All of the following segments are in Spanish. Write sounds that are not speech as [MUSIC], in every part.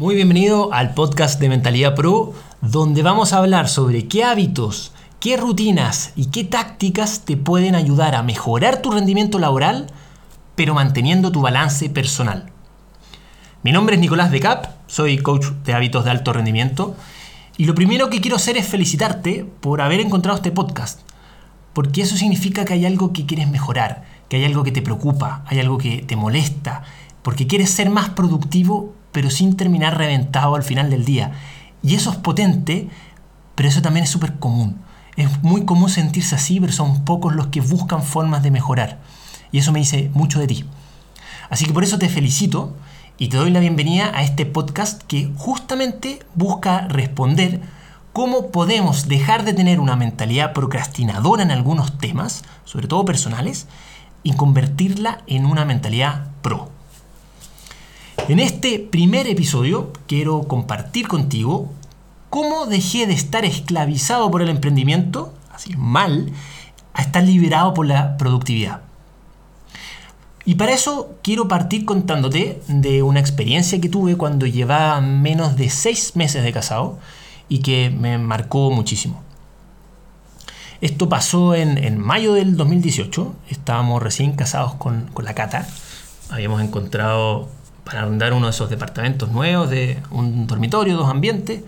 Muy bienvenido al podcast de Mentalidad Pro, donde vamos a hablar sobre qué hábitos, qué rutinas y qué tácticas te pueden ayudar a mejorar tu rendimiento laboral, pero manteniendo tu balance personal. Mi nombre es Nicolás de Cap, soy coach de hábitos de alto rendimiento, y lo primero que quiero hacer es felicitarte por haber encontrado este podcast, porque eso significa que hay algo que quieres mejorar, que hay algo que te preocupa, hay algo que te molesta, porque quieres ser más productivo pero sin terminar reventado al final del día. Y eso es potente, pero eso también es súper común. Es muy común sentirse así, pero son pocos los que buscan formas de mejorar. Y eso me dice mucho de ti. Así que por eso te felicito y te doy la bienvenida a este podcast que justamente busca responder cómo podemos dejar de tener una mentalidad procrastinadora en algunos temas, sobre todo personales, y convertirla en una mentalidad pro. En este primer episodio quiero compartir contigo cómo dejé de estar esclavizado por el emprendimiento, así mal, a estar liberado por la productividad. Y para eso quiero partir contándote de una experiencia que tuve cuando llevaba menos de seis meses de casado y que me marcó muchísimo. Esto pasó en, mayo del 2018, estábamos recién casados con, con la Cata, habíamos encontrado para arrendar uno de esos departamentos nuevos de un dormitorio, dos ambientes,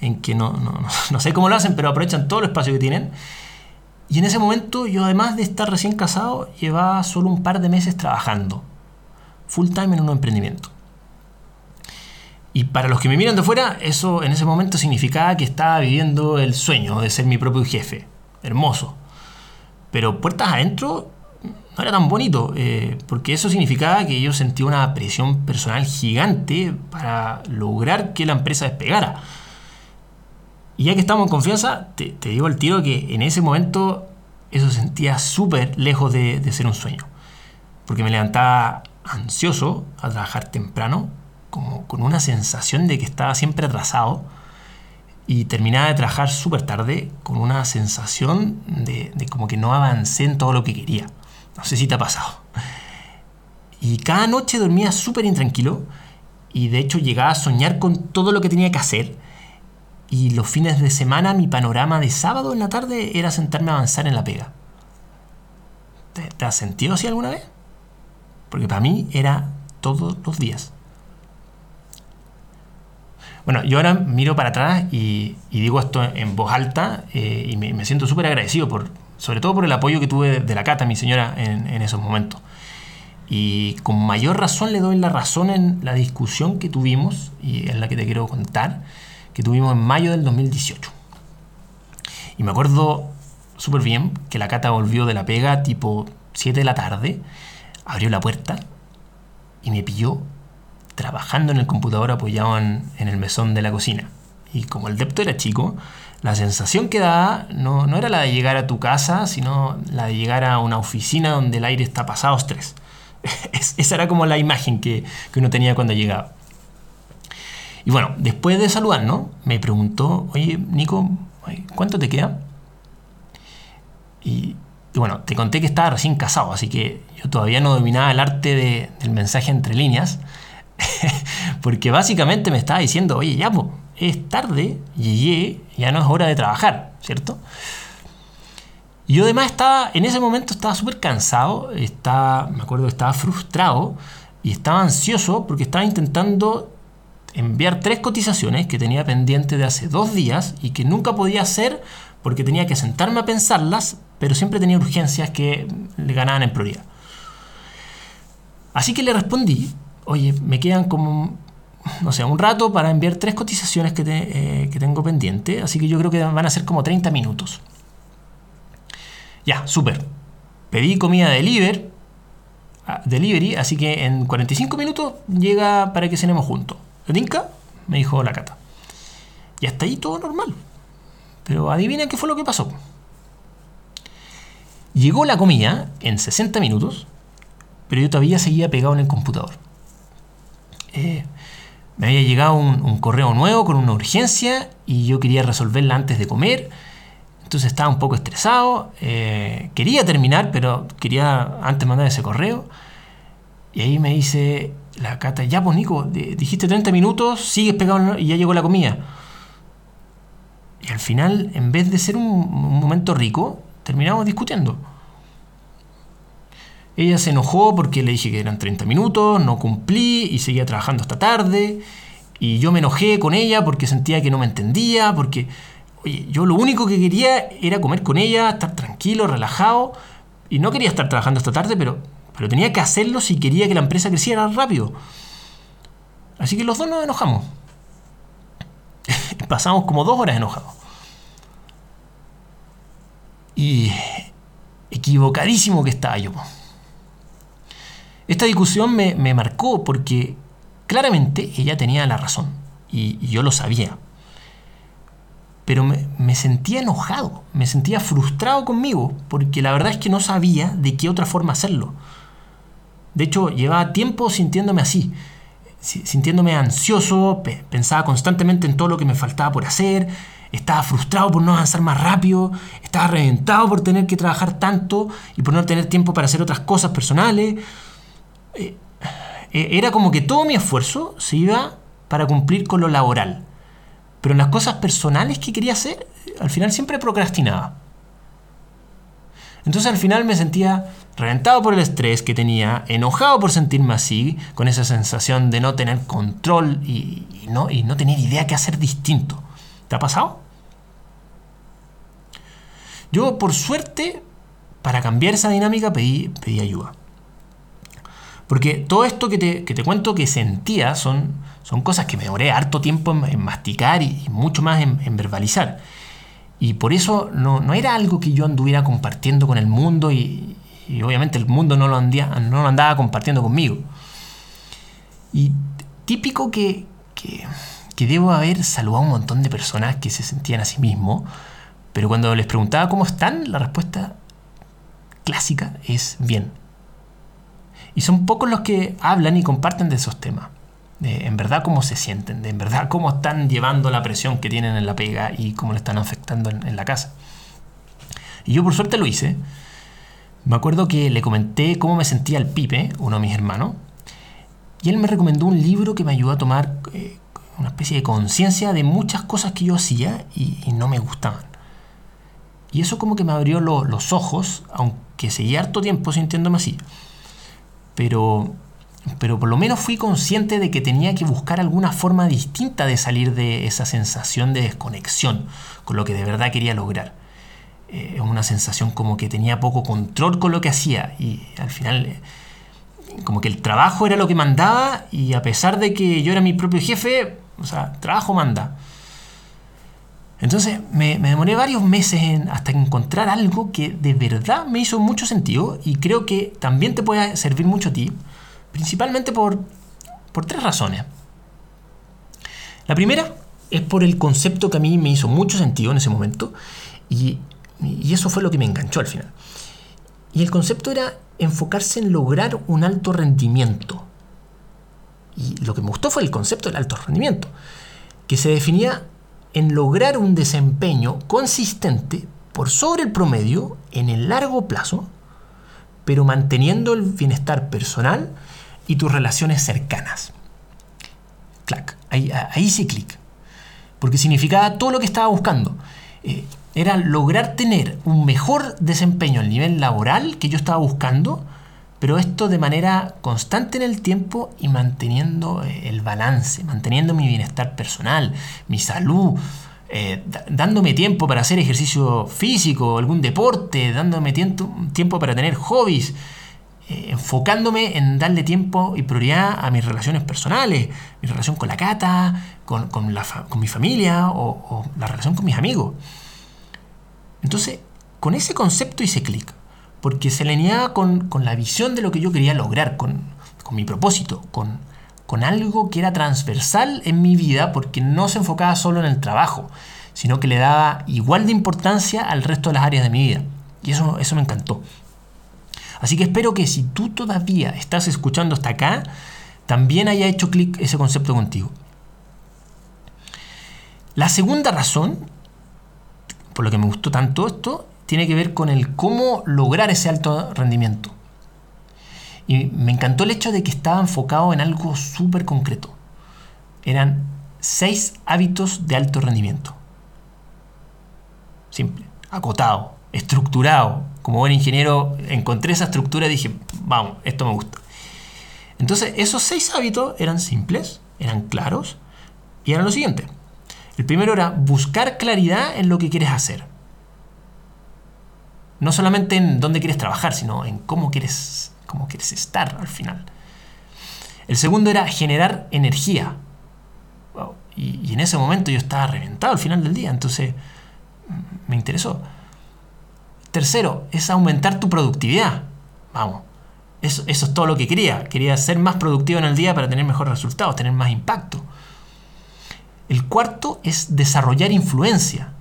en que no, no, [LAUGHS] sé cómo lo hacen, pero aprovechan todo el espacio que tienen. Y en ese momento yo además de estar recién casado, llevaba solo un par de meses trabajando, full time en un emprendimiento. Y para los que me miran de fuera, eso en ese momento significaba que estaba viviendo el sueño de ser mi propio jefe. Hermoso. Pero puertas adentro, no era tan bonito, eh, porque eso significaba que yo sentía una presión personal gigante para lograr que la empresa despegara. Y ya que estamos en confianza, te, digo al tiro que en ese momento eso sentía súper lejos de, ser un sueño. Porque me levantaba ansioso a trabajar temprano, como con una sensación de que estaba siempre atrasado y terminaba de trabajar súper tarde con una sensación de, como que no avancé en todo lo que quería. No sé si te ha pasado. Y cada noche dormía súper intranquilo y de hecho llegaba a soñar con todo lo que tenía que hacer. Y los fines de semana mi panorama de sábado en la tarde era sentarme a avanzar en la pega. ¿Te, has sentido así alguna vez? Porque para mí era todos los días. Bueno, yo ahora miro para atrás y, digo esto en voz alta eh, y me, me siento súper agradecido por, sobre todo por el apoyo que tuve de la Cata, mi señora, en, esos momentos. Y con mayor razón le doy la razón en la discusión que tuvimos, y es la que te quiero contar, que tuvimos en mayo del 2018. Y me acuerdo súper bien que la Cata volvió de la pega tipo 7 de la tarde, abrió la puerta y me pilló trabajando en el computador apoyado en, en el mesón de la cocina. Y como el depto era chico, la sensación que daba no, era la de llegar a tu casa, sino la de llegar a una oficina donde el aire está pasado estrés. [LAUGHS] esa era como la imagen que, uno tenía cuando llegaba. Y bueno, después de saludarnos, me preguntó, oye, Nico, ¿cuánto te queda? Y, bueno, te conté que estaba recién casado, así que yo todavía no dominaba el arte del mensaje entre líneas, [LAUGHS] porque básicamente me estaba diciendo, oye, ya, pues, es tarde, llegué, ya no es hora de trabajar, ¿cierto? Yo además estaba, en ese momento estaba súper cansado, estaba, me acuerdo que estaba frustrado y estaba ansioso porque estaba intentando enviar tres cotizaciones que tenía pendiente de hace dos días y que nunca podía hacer porque tenía que sentarme a pensarlas, pero siempre tenía urgencias que le ganaban en prioridad. Así que le respondí, oye, me quedan como no sé, un rato para enviar tres cotizaciones eh, que, tengo pendiente, así que yo creo que van a ser como 30 minutos. Ya, súper. Pedí comida deliver, ah, delivery, así que en 45 minutos llega para que cenemos juntos. ¿Lo Me dijo la cata. Y hasta ahí todo normal. Pero adivina qué fue lo que pasó. Llegó la comida en 60 minutos, pero yo todavía seguía pegado en el computador. Eh, me había llegado un, correo nuevo con una urgencia y yo quería resolverla antes de comer. Entonces estaba un poco estresado. Eh, quería terminar, pero quería antes mandar ese correo. Y ahí me dice la Cata, ya pues Nico, dijiste 30 minutos, sigues pegado y ya llegó la comida. Y al final, en vez de ser un, momento rico, terminamos discutiendo. Ella se enojó porque le dije que eran 30 minutos, no cumplí y seguía trabajando hasta tarde. Y yo me enojé con ella porque sentía que no me entendía, porque, oye, yo lo único que quería era comer con ella, estar tranquilo, relajado. Y no quería estar trabajando hasta tarde, pero, pero tenía que hacerlo si quería que la empresa creciera rápido. Así que los dos nos enojamos. [LAUGHS] Pasamos como dos horas enojados. Y equivocadísimo que estaba yo. Esta discusión me, marcó porque claramente ella tenía la razón y, yo lo sabía. Pero me, me, sentía enojado, me sentía frustrado conmigo porque la verdad es que no sabía de qué otra forma hacerlo. De hecho, llevaba tiempo sintiéndome así sintiéndome ansioso, pensaba constantemente en todo lo que me faltaba por hacer, estaba frustrado por no avanzar más rápido, estaba reventado por tener que trabajar tanto y por no tener tiempo para hacer otras cosas personales. Eh, era como que todo mi esfuerzo se iba para cumplir con lo laboral, pero en las cosas personales que quería hacer, al final siempre procrastinaba. Entonces al final me sentía reventado por el estrés que tenía, enojado por sentirme así, con esa sensación de no tener control y, no, y no tener idea qué hacer distinto. ¿Te ha pasado? Yo, por suerte, para cambiar esa dinámica pedí, pedí ayuda. Porque todo esto que te, cuento que sentía son, son cosas que me demoré harto tiempo en, masticar y, mucho más en verbalizar. Y por eso no, era algo que yo anduviera compartiendo con el mundo y, obviamente el mundo no lo, no lo andaba compartiendo conmigo. Y típico que, que, debo haber saludado a un montón de personas que se sentían a sí mismos, pero cuando les preguntaba cómo están, la respuesta clásica es bien. Y son pocos los que hablan y comparten de esos temas de en verdad cómo se sienten, de en verdad cómo están llevando la presión que tienen en la pega y cómo le están afectando en, la casa. Y yo por suerte lo hice. Me acuerdo que le comenté cómo me sentía el Pipe, uno de mis hermanos, y él me recomendó un libro que me ayudó a tomar eh, una especie de conciencia de muchas cosas que yo hacía y, no me gustaban. Y eso como que me abrió los ojos, aunque seguía harto tiempo sintiéndome así. Pero pero por lo menos fui consciente de que tenía que buscar alguna forma distinta de salir de esa sensación de desconexión con lo que de verdad quería lograr. Es eh, una sensación como que tenía poco control con lo que hacía y al final eh, como que el trabajo era lo que mandaba y a pesar de que yo era mi propio jefe, o sea, trabajo manda. Entonces me, demoré varios meses hasta encontrar algo que de verdad me hizo mucho sentido y creo que también te puede servir mucho a ti Principalmente por, tres razones. La primera es por el concepto que a mí me hizo mucho sentido en ese momento y, y, eso fue lo que me enganchó al final. Y el concepto era enfocarse en lograr un alto rendimiento. Y lo que me gustó fue el concepto del alto rendimiento, que se definía en lograr un desempeño consistente por sobre el promedio en el largo plazo, pero manteniendo el bienestar personal y tus relaciones cercanas. Clac, ahí, hice clic. Porque significaba todo lo que estaba buscando. Eh, era lograr tener un mejor desempeño al nivel laboral que yo estaba buscando, pero esto de manera constante en el tiempo y manteniendo eh, el balance, manteniendo mi bienestar personal, mi salud, eh, dándome tiempo para hacer ejercicio físico, algún deporte, dándome tiempo, para tener hobbies, eh, enfocándome en darle tiempo y prioridad a mis relaciones personales, mi relación con la cata, con, mi familia o, la relación con mis amigos. Entonces, con ese concepto hice clic, porque se alineaba con, con, la visión de lo que yo quería lograr, con, mi propósito, con, con algo que era transversal en mi vida, porque no se enfocaba solo en el trabajo, sino que le daba igual de importancia al resto de las áreas de mi vida. Y eso, eso me encantó. Así que espero que si tú todavía estás escuchando hasta acá, también haya hecho clic ese concepto contigo. La segunda razón, por lo que me gustó tanto esto, tiene que ver con el cómo lograr ese alto rendimiento. Y me encantó el hecho de que estaba enfocado en algo súper concreto. Eran seis hábitos de alto rendimiento. Simple, acotado, estructurado. Como buen ingeniero encontré esa estructura y dije, vamos, esto me gusta. Entonces esos seis hábitos eran simples, eran claros y eran lo siguiente. El primero era buscar claridad en lo que quieres hacer. No solamente en dónde quieres trabajar, sino en cómo quieres, cómo quieres estar al final. El segundo era generar energía. Y, en ese momento yo estaba reventado al final del día, entonces me interesó. Tercero, es aumentar tu productividad. Vamos, eso, eso es todo lo que quería. Quería ser más productivo en el día para tener mejores resultados, tener más impacto. El cuarto es desarrollar influencia.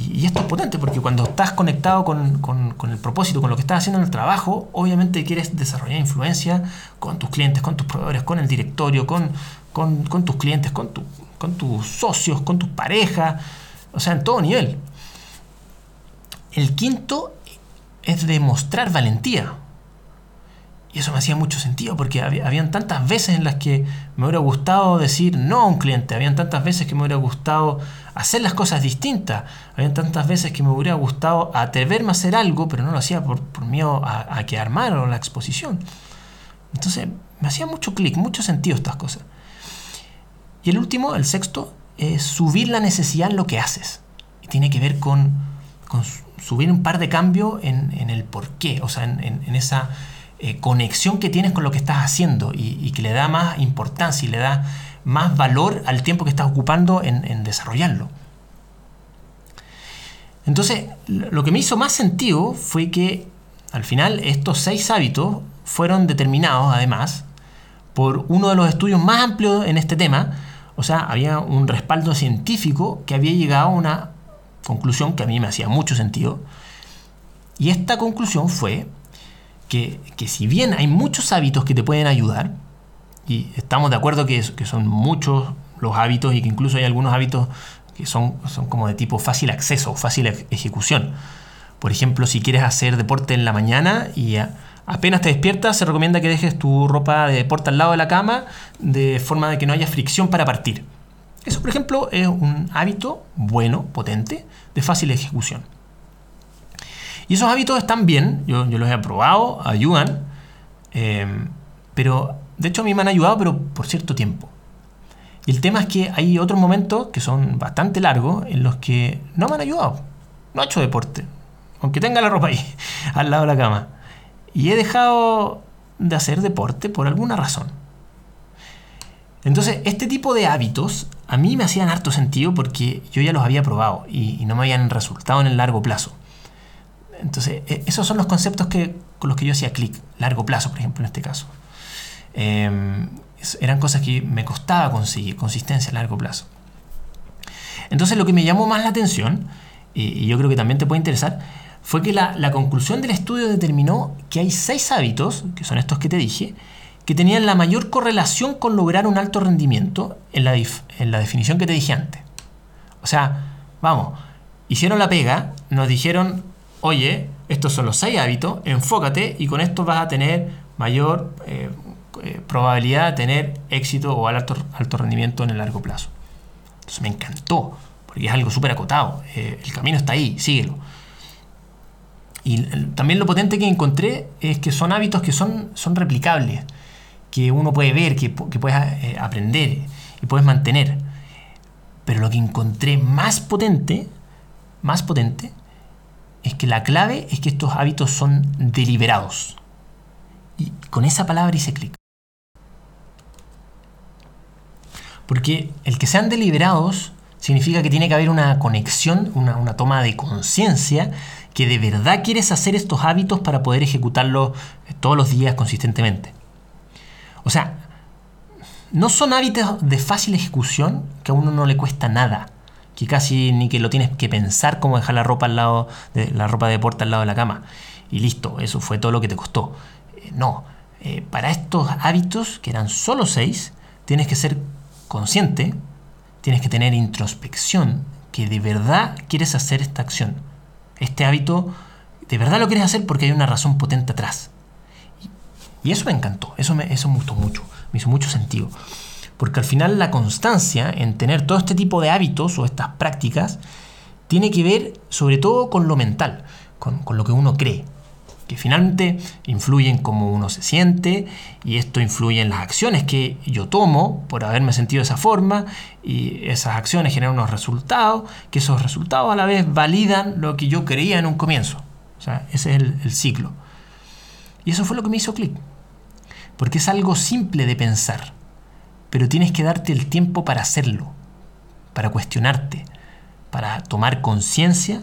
Y, esto es potente porque cuando estás conectado con, el propósito, con lo que estás haciendo en el trabajo, obviamente quieres desarrollar influencia con tus clientes, con tus proveedores, con el directorio, con, tus clientes, con, con tus socios, con tus parejas, o sea, en todo nivel. El quinto es demostrar valentía. Y eso me hacía mucho sentido porque había, habían tantas veces en las que me hubiera gustado decir no a un cliente, habían tantas veces que me hubiera gustado hacer las cosas distintas, habían tantas veces que me hubiera gustado atreverme a hacer algo, pero no lo hacía por, miedo a, a quedar mal o la exposición. Entonces me hacía mucho clic, mucho sentido estas cosas. Y el último, el sexto, es subir la necesidad en lo que haces. Y tiene que ver con, subir un par de cambios en, el por qué, o sea, en esa eh, conexión que tienes con lo que estás haciendo y, que le da más importancia y le da más valor al tiempo que estás ocupando en, desarrollarlo. Entonces, lo que me hizo más sentido fue que al final estos seis hábitos fueron determinados además por uno de los estudios más amplios en este tema, o sea, había un respaldo científico que había llegado a una conclusión que a mí me hacía mucho sentido, y esta conclusión fue que, si bien hay muchos hábitos que te pueden ayudar, y estamos de acuerdo que, son muchos los hábitos y que incluso hay algunos hábitos que son, son como de tipo fácil acceso, fácil ejecución. Por ejemplo, si quieres hacer deporte en la mañana y apenas te despiertas, se recomienda que dejes tu ropa de deporte al lado de la cama de forma de que no haya fricción para partir. Eso, por ejemplo, es un hábito bueno, potente, de fácil ejecución. Y esos hábitos están bien, yo, los he probado, ayudan, eh, pero de hecho a mí me han ayudado, pero por cierto tiempo. Y el tema es que hay otros momentos que son bastante largos en los que no me han ayudado. No he hecho deporte, aunque tenga la ropa ahí, [LAUGHS] al lado de la cama. Y he dejado de hacer deporte por alguna razón. Entonces, este tipo de hábitos a mí me hacían harto sentido porque yo ya los había probado y no me habían resultado en el largo plazo. Entonces, e, esos son los conceptos que, con los que yo hacía clic, largo plazo, por ejemplo, en este caso. Em, eran cosas que me costaba conseguir, consistencia a largo plazo. Entonces, lo que me llamó más la atención, y, yo creo que también te puede interesar, fue que la, conclusión del estudio determinó que hay seis hábitos, que son estos que te dije, que tenían la mayor correlación con lograr un alto rendimiento en la, en la definición que te dije antes. O sea, vamos, hicieron la pega, nos dijeron oye, estos son los seis hábitos, enfócate y con esto vas a tener mayor eh, eh, probabilidad de tener éxito o alto, alto rendimiento en el largo plazo. Entonces me encantó, porque es algo súper acotado. Eh, el camino está ahí, síguelo. Y también lo potente que encontré es que son hábitos que son, son replicables, que uno puede ver, que, que puedes aprender y puedes mantener. Pero lo que encontré más potente, más potente, es que la clave es que estos hábitos son deliberados. Y con esa palabra hice clic. Porque el que sean deliberados significa que tiene que haber una conexión, una, toma de conciencia, que de verdad quieres hacer estos hábitos para poder ejecutarlos todos los días consistentemente. O sea, no son hábitos de fácil ejecución que a uno no le cuesta nada que casi ni que lo tienes que pensar como dejar la ropa al lado de la ropa de deporte al lado de la cama y listo, eso fue todo lo que te costó. Eh, no, eh, para estos hábitos que eran solo seis, tienes que ser consciente, tienes que tener introspección, que de verdad quieres hacer esta acción. Este hábito, de verdad lo quieres hacer porque hay una razón potente atrás. Y eso me encantó, eso me, eso me gustó mucho, me hizo mucho sentido. Porque al final la constancia en tener todo este tipo de hábitos o estas prácticas tiene que ver sobre todo con lo mental, con, con lo que uno cree que finalmente influyen en cómo uno se siente y esto influye en las acciones que yo tomo por haberme sentido de esa forma y esas acciones generan unos resultados, que esos resultados a la vez validan lo que yo creía en un comienzo. O sea, ese es el, el ciclo. Y eso fue lo que me hizo clic. Porque es algo simple de pensar, pero tienes que darte el tiempo para hacerlo, para cuestionarte, para tomar conciencia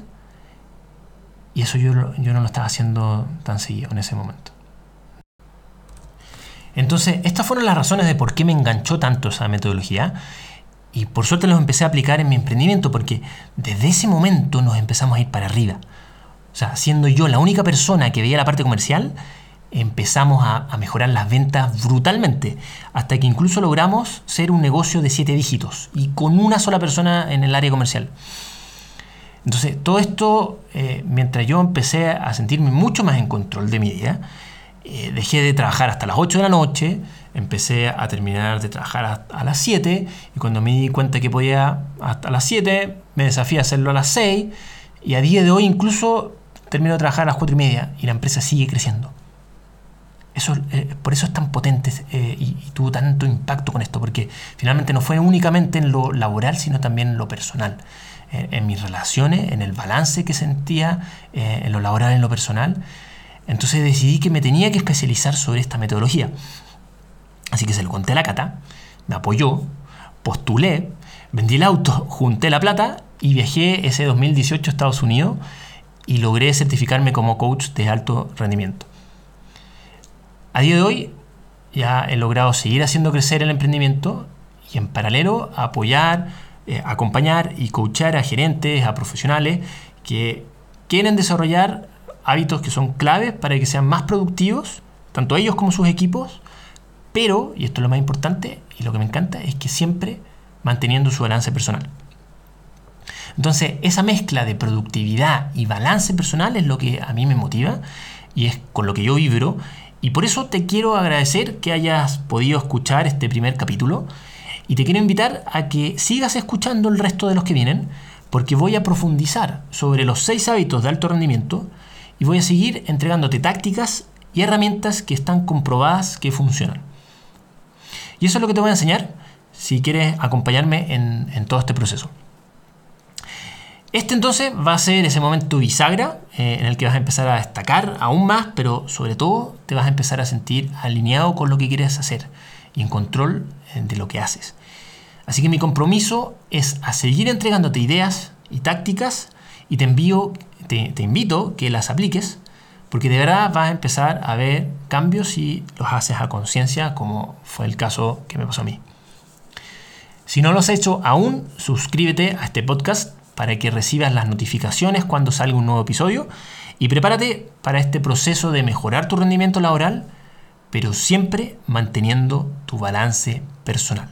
y eso yo, yo no lo estaba haciendo tan seguido en ese momento. Entonces, estas fueron las razones de por qué me enganchó tanto esa metodología. Y por suerte los empecé a aplicar en mi emprendimiento porque desde ese momento nos empezamos a ir para arriba. O sea, siendo yo la única persona que veía la parte comercial, empezamos a, a, mejorar las ventas brutalmente, hasta que incluso logramos ser un negocio de siete dígitos y con una sola persona en el área comercial. Entonces, todo esto, eh, mientras yo empecé a sentirme mucho más en control de mi vida, eh, dejé de trabajar hasta las 8 de la noche, empecé a terminar de trabajar a, las 7 y cuando me di cuenta que podía hasta las 7, me desafié a hacerlo a las 6 y a día de hoy incluso termino de trabajar a las 4 y media y la empresa sigue creciendo. Eso, eh, por eso es tan potente eh, y, y, tuvo tanto impacto con esto, porque finalmente no fue únicamente en lo laboral, sino también en lo personal en, mis relaciones, en el balance que sentía, eh, en lo laboral, en lo personal. Entonces decidí que me tenía que especializar sobre esta metodología. Así que se lo conté a la cata, me apoyó, postulé, vendí el auto, [LAUGHS] junté la plata y viajé ese 2018 a Estados Unidos y logré certificarme como coach de alto rendimiento. A día de hoy ya he logrado seguir haciendo crecer el emprendimiento y en paralelo apoyar eh, acompañar y coachar a gerentes, a profesionales que quieren desarrollar hábitos que son claves para que sean más productivos, tanto ellos como sus equipos, pero, y esto es lo más importante y lo que me encanta, es que siempre manteniendo su balance personal. Entonces, esa mezcla de productividad y balance personal es lo que a mí me motiva y es con lo que yo vibro. Y por eso te quiero agradecer que hayas podido escuchar este primer capítulo y te quiero invitar a que sigas escuchando el resto de los que vienen, porque voy a profundizar sobre los seis hábitos de alto rendimiento y voy a seguir entregándote tácticas y herramientas que están comprobadas que funcionan. Y eso es lo que te voy a enseñar si quieres acompañarme en, todo este proceso. Este entonces va a ser ese momento bisagra eh, en el que vas a empezar a destacar aún más, pero sobre todo te vas a empezar a sentir alineado con lo que quieres hacer y en control eh, de lo que haces. Así que mi compromiso es a seguir entregándote ideas y tácticas y te envío, te, te invito que las apliques porque de verdad vas a empezar a ver cambios si los haces a conciencia como fue el caso que me pasó a mí. Si no lo has hecho aún, suscríbete a este podcast para que recibas las notificaciones cuando salga un nuevo episodio y prepárate para este proceso de mejorar tu rendimiento laboral, pero siempre manteniendo tu balance personal.